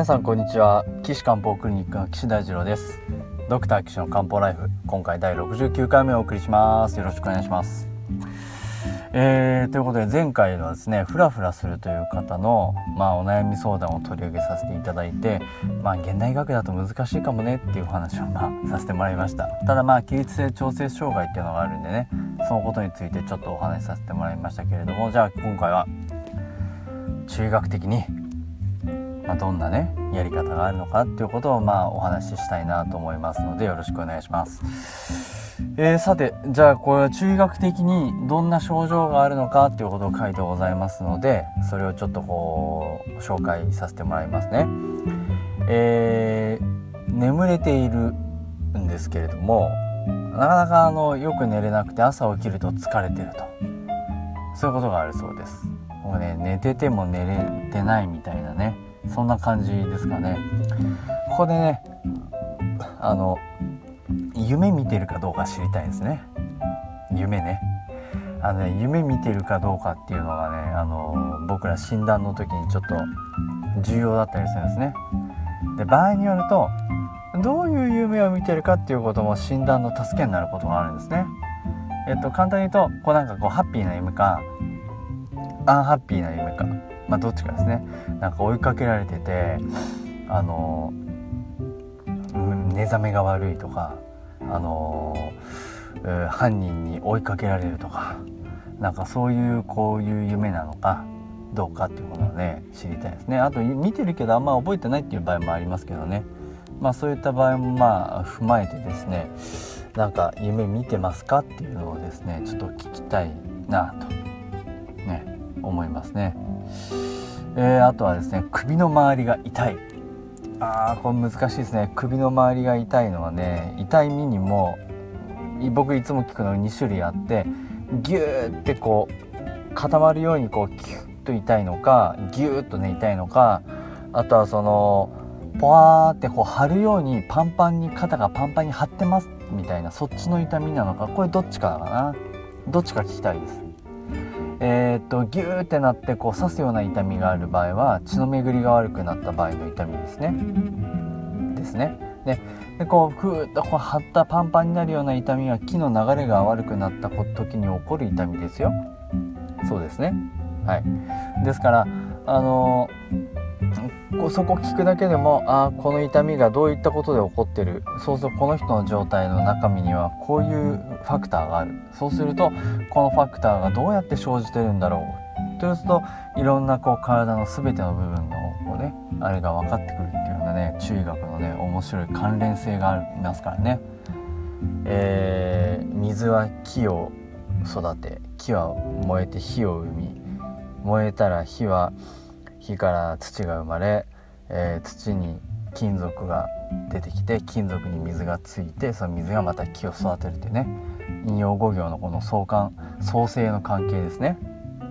皆さんこんにちは。岸漢方クリニックの岸大二郎です。ドクター岸の漢方ライフ今回第69回目をお送りします。よろしくお願いします。えー、ということで前回はですねフラフラするという方の、まあ、お悩み相談を取り上げさせていただいて、まあ、現代医学だと難しいかもねっていう話を、まあ、させてもらいました。ただまあ起立性調整障害っていうのがあるんでねそのことについてちょっとお話しさせてもらいましたけれどもじゃあ今回は中学的にまあ、どんなねやり方があるのかっていうことをまあお話ししたいなと思いますのでよろしくお願いします。えー、さてじゃあこれは中学的にどんな症状があるのかっていうことを書いてございますのでそれをちょっとこう紹介させてもらいますね。えー、眠れているんですけれどもなかなかあのよく寝れなくて朝起きると疲れてるとそういうことがあるそうです。もうね寝てても寝れてないみたいなねそんな感じですかね。ここでねあの夢見てるかどうか知りたいですね。夢ね。あのね夢見てるかどうかっていうのがねあの僕ら診断の時にちょっと重要だったりするんですね。で場合によるとどういう夢を見てるかっていうことも診断の助けになることがあるんですね。えっと簡単に言うとこうなんかこうハッピーな夢かアンハッピーな夢か。まあどっちかですね。なんか追いかけられててあの寝覚めが悪いとかあの犯人に追いかけられるとかなんかそういうこういう夢なのかどうかっていうことをね知りたいですね。あと見てるけどあんま覚えてないっていう場合もありますけどね。まあそういった場合もまあ踏まえてですねなんか夢見てますかっていうのをですねちょっと聞きたいなとね思いますね。えー、あとはですね首の周りが痛い。あーこれ難しいですね。首の周りが痛いのはね痛い目にも僕いつも聞くの2種類あってギューってこう固まるようにこうキュッと痛いのかギューッとね痛いのかあとはそのポワーってこう張るようにパンパンに肩がパンパンに張ってますみたいなそっちの痛みなのかこれどっちかだかな。どっちか聞きたいです。えー、っとギューってなってこう刺すような痛みがある場合は血の巡りが悪くなった場合の痛みですね。ですね。ででこうふーっとこう張ったパンパンになるような痛みは木の流れが悪くなった時に起こる痛みですよ。そうですね。はい。ですからあのーそこ聞くだけでもあこの痛みがどういったことで起こってる。そうするとこの人の状態の中身にはこういうファクターがある。そうするとこのファクターがどうやって生じてるんだろう。とするといろんなこう体の全ての部分のこう、ね、あれが分かってくるっていうようなね中医学のね面白い関連性がありますからね。えー、水は木を育て木は燃えて火を生み燃えたら火は火から土が生まれ、えー、土に金属が出てきて金属に水がついてその水がまた木を育てるというね引用語行のこの相関創生の関係ですね、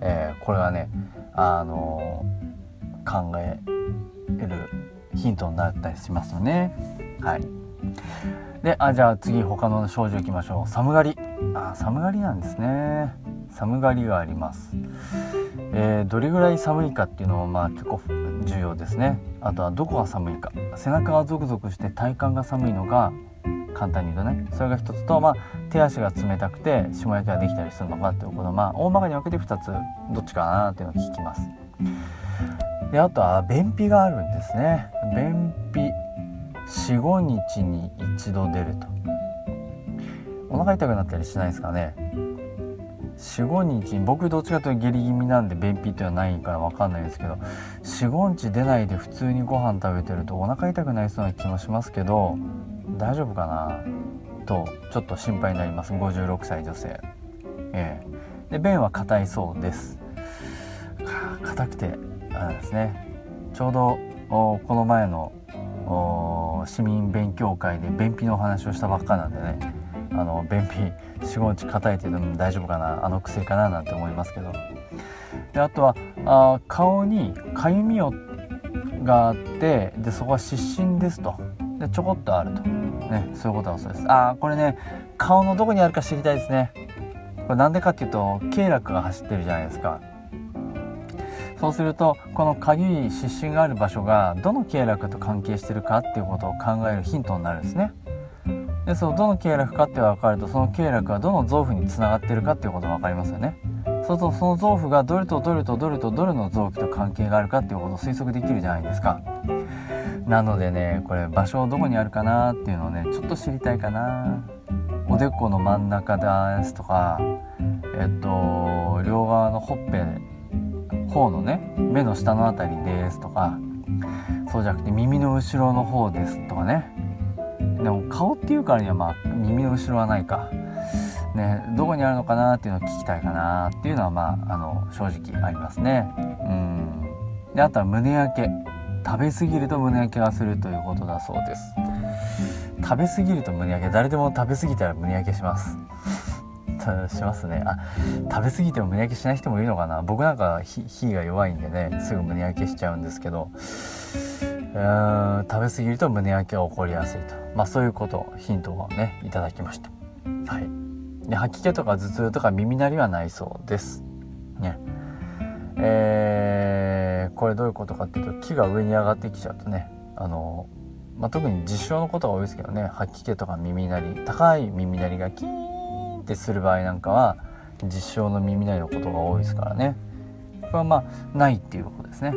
えー、これはねあのー、考えるヒントになったりしますよね。はい。であじゃあ次他の症状いきましょう。寒がり。あ寒がりなんですね。寒がりがあります。えー、どれぐらい寒いかっていうのもまあ結構重要ですね。あとはどこが寒いか。背中がゾクゾクして体幹が寒いのが簡単に言うとね。それが一つと、まあ、手足が冷たくて霜焼けができたりするのかっていうこと。まあ大まかに分けて2つどっちかなっていうのを聞きます。であとは便秘があるんですね。便秘45日に一度出ると。お腹痛くなったりしないですかね。45日僕どっちかというと下痢気味なんで便秘っていうのはないから分かんないですけど45日出ないで普通にご飯食べてるとお腹痛くなりそうな気もしますけど大丈夫かな？とちょっと心配になります。56歳女性。ええ。で便は硬いそうです。硬くてあれですね。ちょうどこの前の市民勉強会で便秘のお話をしたばっかなんでね。あの便秘45日硬いというの大丈夫かなあの薬かななんて思いますけど。であとはあ顔にかゆみをがあってでそこは湿疹ですと。でちょこっとあると、ね、そういうことはそうです。ああこれね顔のどこにあるか知りたいですね。これなんでかっていうと経絡が走ってるじゃないですか。そうするとこのかゆい湿疹がある場所がどの経絡と関係してるかっていうことを考えるヒントになるんですね。でそのどの経絡かって分かるとその経絡がどの臓腑につながってるかっていうことが分かりますよね。そうするとその臓腑がどれとどれとどれとどれの臓器と関係があるかっていうことを推測できるじゃないですか。なのでねこれ場所どこにあるかなっていうのをねちょっと知りたいかな。おでこの真ん中ですとかえっと両側のほっぺ方のね目の下の辺りですとかそうじゃなくて耳の後ろの方ですとかね。でも顔っていうからにはまあ耳の後ろはないか。ねどこにあるのかなっていうのを聞きたいかなっていうのはまああの正直ありますね。うん。であとは胸焼け。食べ過ぎると胸焼けがするということだそうです。食べ過ぎると胸焼け。誰でも食べ過ぎたら胸焼けします。しますね。あ食べ過ぎても胸焼けしない人もいるのかな。僕なんか火が弱いんでねすぐ胸焼けしちゃうんですけど。うーん食べ過ぎると胸焼けが起こりやすいと。まあそういうことヒントをねいただきました。はい。で吐き気とか頭痛とか耳鳴りはないそうです。ね。えー、これどういうことかっていうと木が上に上がってきちゃうとねあの、まあ、特に実証のことが多いですけどね吐き気とか耳鳴り高い耳鳴りがキーンってする場合なんかは実証の耳鳴りのことが多いですからね。これはまあないっていうことですね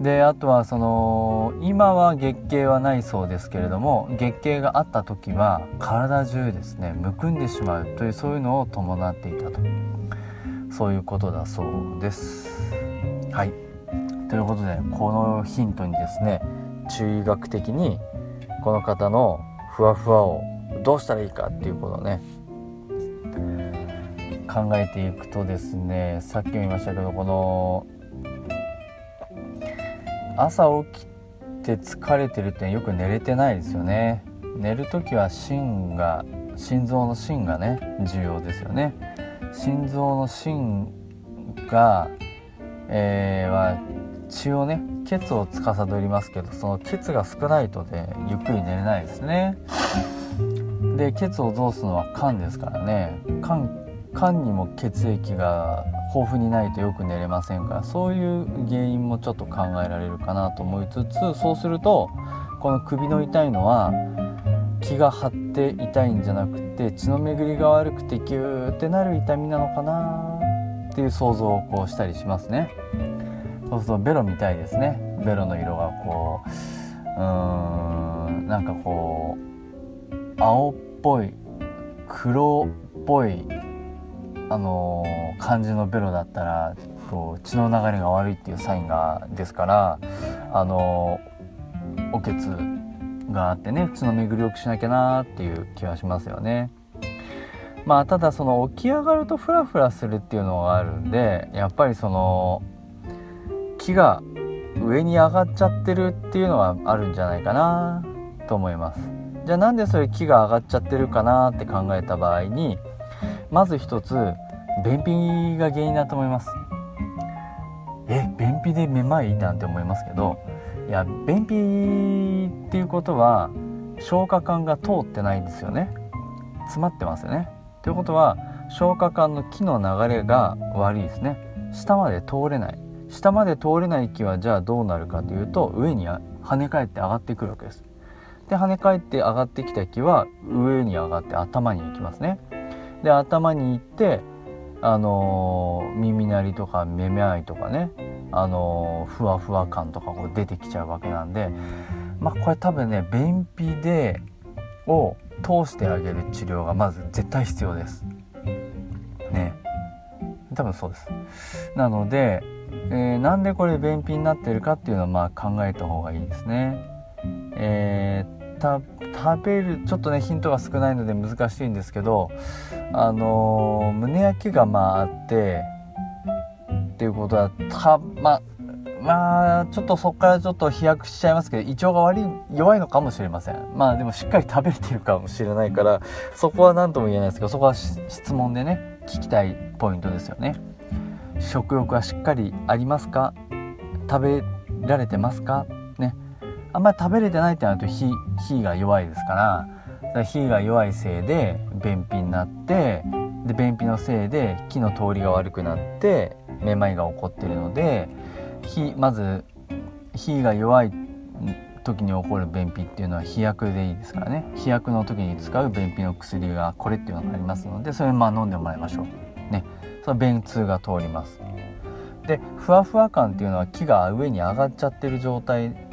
であとはその今は月経はないそうですけれども月経があった時は体中ですねむくんでしまうというそういうのを伴っていたと。そういうことだそうです。はい。ということでこのヒントにですね中医学的にこの方のふわふわをどうしたらいいかっていうことをね考えていくとですねさっきも言いましたけどこの朝起きて疲れてるってよく寝れてないですよね。寝る時は心が心臓の心がね重要ですよね。心臓の心が、えー、は血をね血を司りますけどその血が少ないとでゆっくり寝れないですね。で血を通すのは肝ですからね。肝肝にも血液が豊富にないとよく寝れませんからそういう原因もちょっと考えられるかなと思いつつそうするとこの首の痛いのは気が張って痛いんじゃなくて血の巡りが悪くてギューってなる痛みなのかなっていう想像をこうしたりしますね。そうするとベロみたいですね。ベロの色がこううーんなんかこう青っぽい黒っぽいあのー、感じのベロだったらこう血の流れが悪いっていうサインがですからあのー、おけつがあってね血の巡りを良くしなきゃなっていう気はしますよね。まあただその起き上がるとフラフラするっていうのがあるんでやっぱりその木が上に上がっちゃってるっていうのはあるんじゃないかなと思います。じゃあなんでそれ木が上がっちゃってるかなって考えた場合にまず一つ便秘が原因だと思います。え便秘でめまいなんて思いますけどいや便秘っていうことは消化管が通ってないんですよね。詰まってますよね。ということは消化管の気の流れが悪いですね。下まで通れない。下まで通れない気はじゃあどうなるかというと上に跳ね返って上がってくるわけです。で跳ね返って上がってきた気は上に上がって頭に行きますね。で頭に行ってあのー、耳鳴りとかめめあいとかねあのー、ふわふわ感とかこう出てきちゃうわけなんでまあこれ多分ね便秘でを通してあげる治療がまず絶対必要です。ね。多分そうです。なので、えー、なんでこれ便秘になってるかっていうのはまあ考えた方がいいですね。えー、食べるちょっとねヒントが少ないので難しいんですけどあの、胸焼けがまああってっていうことはた。ままあちょっとそこからちょっと飛躍しちゃいますけど胃腸が悪い弱いのかもしれません。まあでもしっかり食べれてるかもしれないからそこは何とも言えないですけどそこは質問でね聞きたいポイントですよね。食欲はしっかりありますか？食べられてますか？あんまり食べれてないってなると火火が弱いですから火が弱いせいで便秘になってで便秘のせいで気の通りが悪くなってめまいが起こってるので火まず火が弱い時に起こる便秘っていうのは飛躍でいいですからね。飛躍の時に使う便秘の薬がこれっていうのがありますのでそれまあ飲んでもらいましょう。ね。それ便通が通ります。でふわふわ感っていうのは木が上に上がっちゃってる状態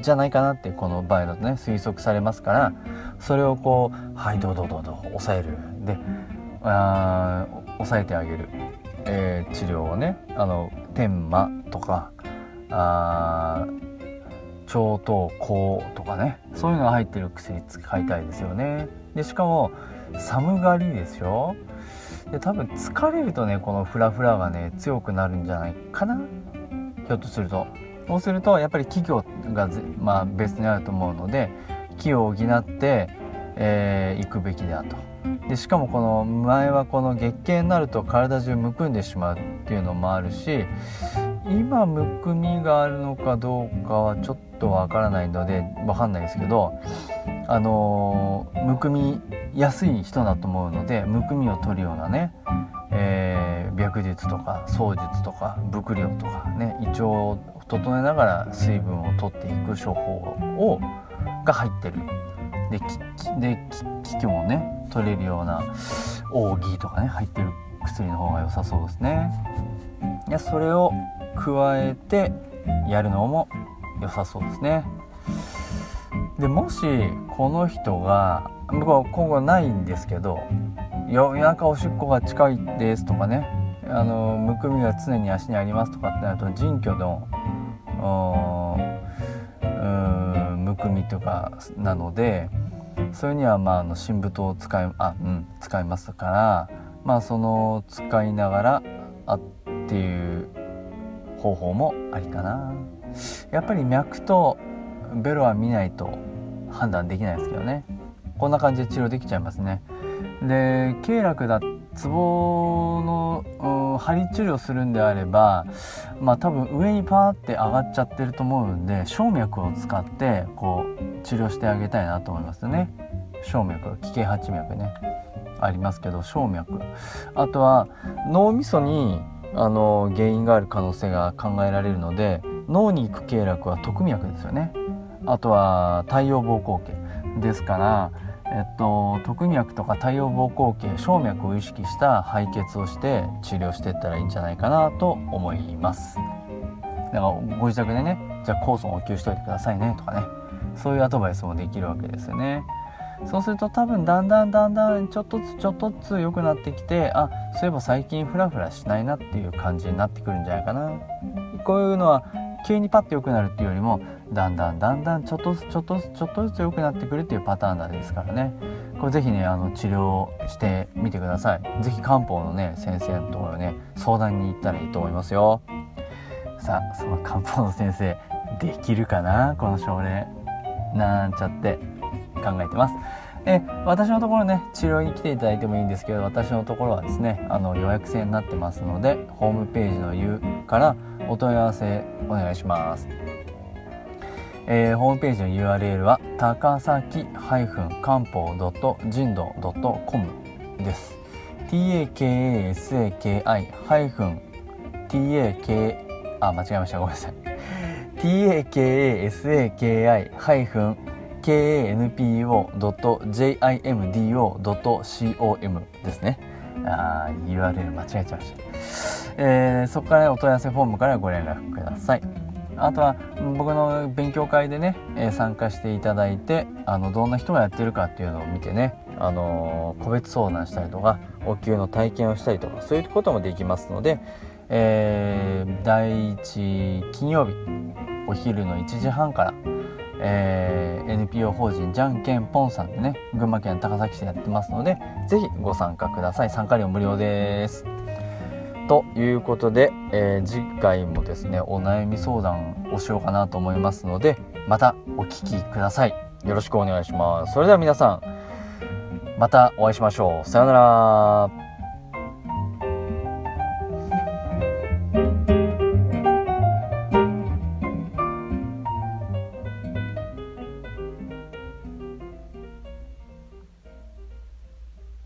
じゃないかなってこの場合だとね推測されますからそれをこうはいどうどうどうどう抑える。で抑えてあげる、えー、治療をねあの天麻とかあ超糖高とかねそういうのが入ってる薬使いたいですよね。でしかも寒がりですよ。で多分疲れるとねこのフラフラがね強くなるんじゃないかな。ひょっとすると。そうするとやっぱり企業がまあ、ベースにあると思うので気を補って、えー、行くべきだと。でしかもこの前はこの月経になると体中むくんでしまうっていうのもあるし今むくみがあるのかどうかはちょっとわからないのでわかんないですけどあのー、むくみやすい人だと思うのでむくみを取るようなね、えー、白術とか槍術とか伏量とかね胃腸を整えながら水分を取っていく処方をが入ってる。でで気もね取れるような奥義とかね入ってる薬の方が良さそうですね。いやそれを加えてやるのも良さそうですね。でもしこの人が僕は今後ないんですけど夜中おしっこが近いですとかね。あのむくみが常に足にありますとかってなると腎虚のむくみとかなのでそれにはまああの新太を使いあ、うん、使いますからまあその使いながらあっていう方法もありかな。やっぱり脈とベロは見ないと判断できないですけどね。こんな感じで治療できちゃいますね。で経絡だツボの、針治療するんであればまあ多分上にパーって上がっちゃってると思うんで静脈を使ってこう治療してあげたいなと思いますね。静脈気形八脈ね。ありますけど静脈。あとは脳みそにあの原因がある可能性が考えられるので脳に行く経絡は特脈ですよね。あとは太陽膀胱系ですからえっと、特脈とか太陽膀胱系静脈を意識した排血をして治療していったらいいんじゃないかなと思います。だからご自宅でねじゃあ酵素を補給しといてくださいねとかね。そういうアドバイスもできるわけですよね。そうすると多分だんだんだんだんちょっとずつちょっとずつ良くなってきてあそういえば最近フラフラしないなっていう感じになってくるんじゃないかな。こういうのは急にパッと良くなるっていうよりもだんだんだんだんちょっとずつちょっとずつちょっとずつ良くなってくるっていうパターンなんですからね。これぜひねあの治療してみてください。ぜひ漢方のね先生のところね相談に行ったらいいと思いますよ。さあその漢方の先生できるかな？この症例。なんちゃって考えてます。え私のところね治療に来ていただいてもいいんですけど私のところはですねあの予約制になってますのでホームページの U からお問い合わせお願いします。えー、ホームページの URL は高崎漢方人道 .com です。takasaki- tak あ間違えましたごめんなさい takasaki- kanpo.jimdo.com ですね。あ URL 間違えちゃいました。えー、そこから、お問い合わせフォームからご連絡ください。あとは僕の勉強会でね、えー、参加していただいてあのどんな人がやってるかっていうのを見てね、あのー、個別相談したりとかお給の体験をしたりとかそういうこともできますので、えー、第1金曜日お昼の1時半から、えー、NPO 法人じゃんけんぽんさんでね群馬県高崎市でやってますので是非ご参加ください参加料無料です。ということで、えー、次回もですねお悩み相談をしようかなと思いますのでまたお聞きください。よろしくお願いします。それでは皆さんまたお会いしましょう。さようなら。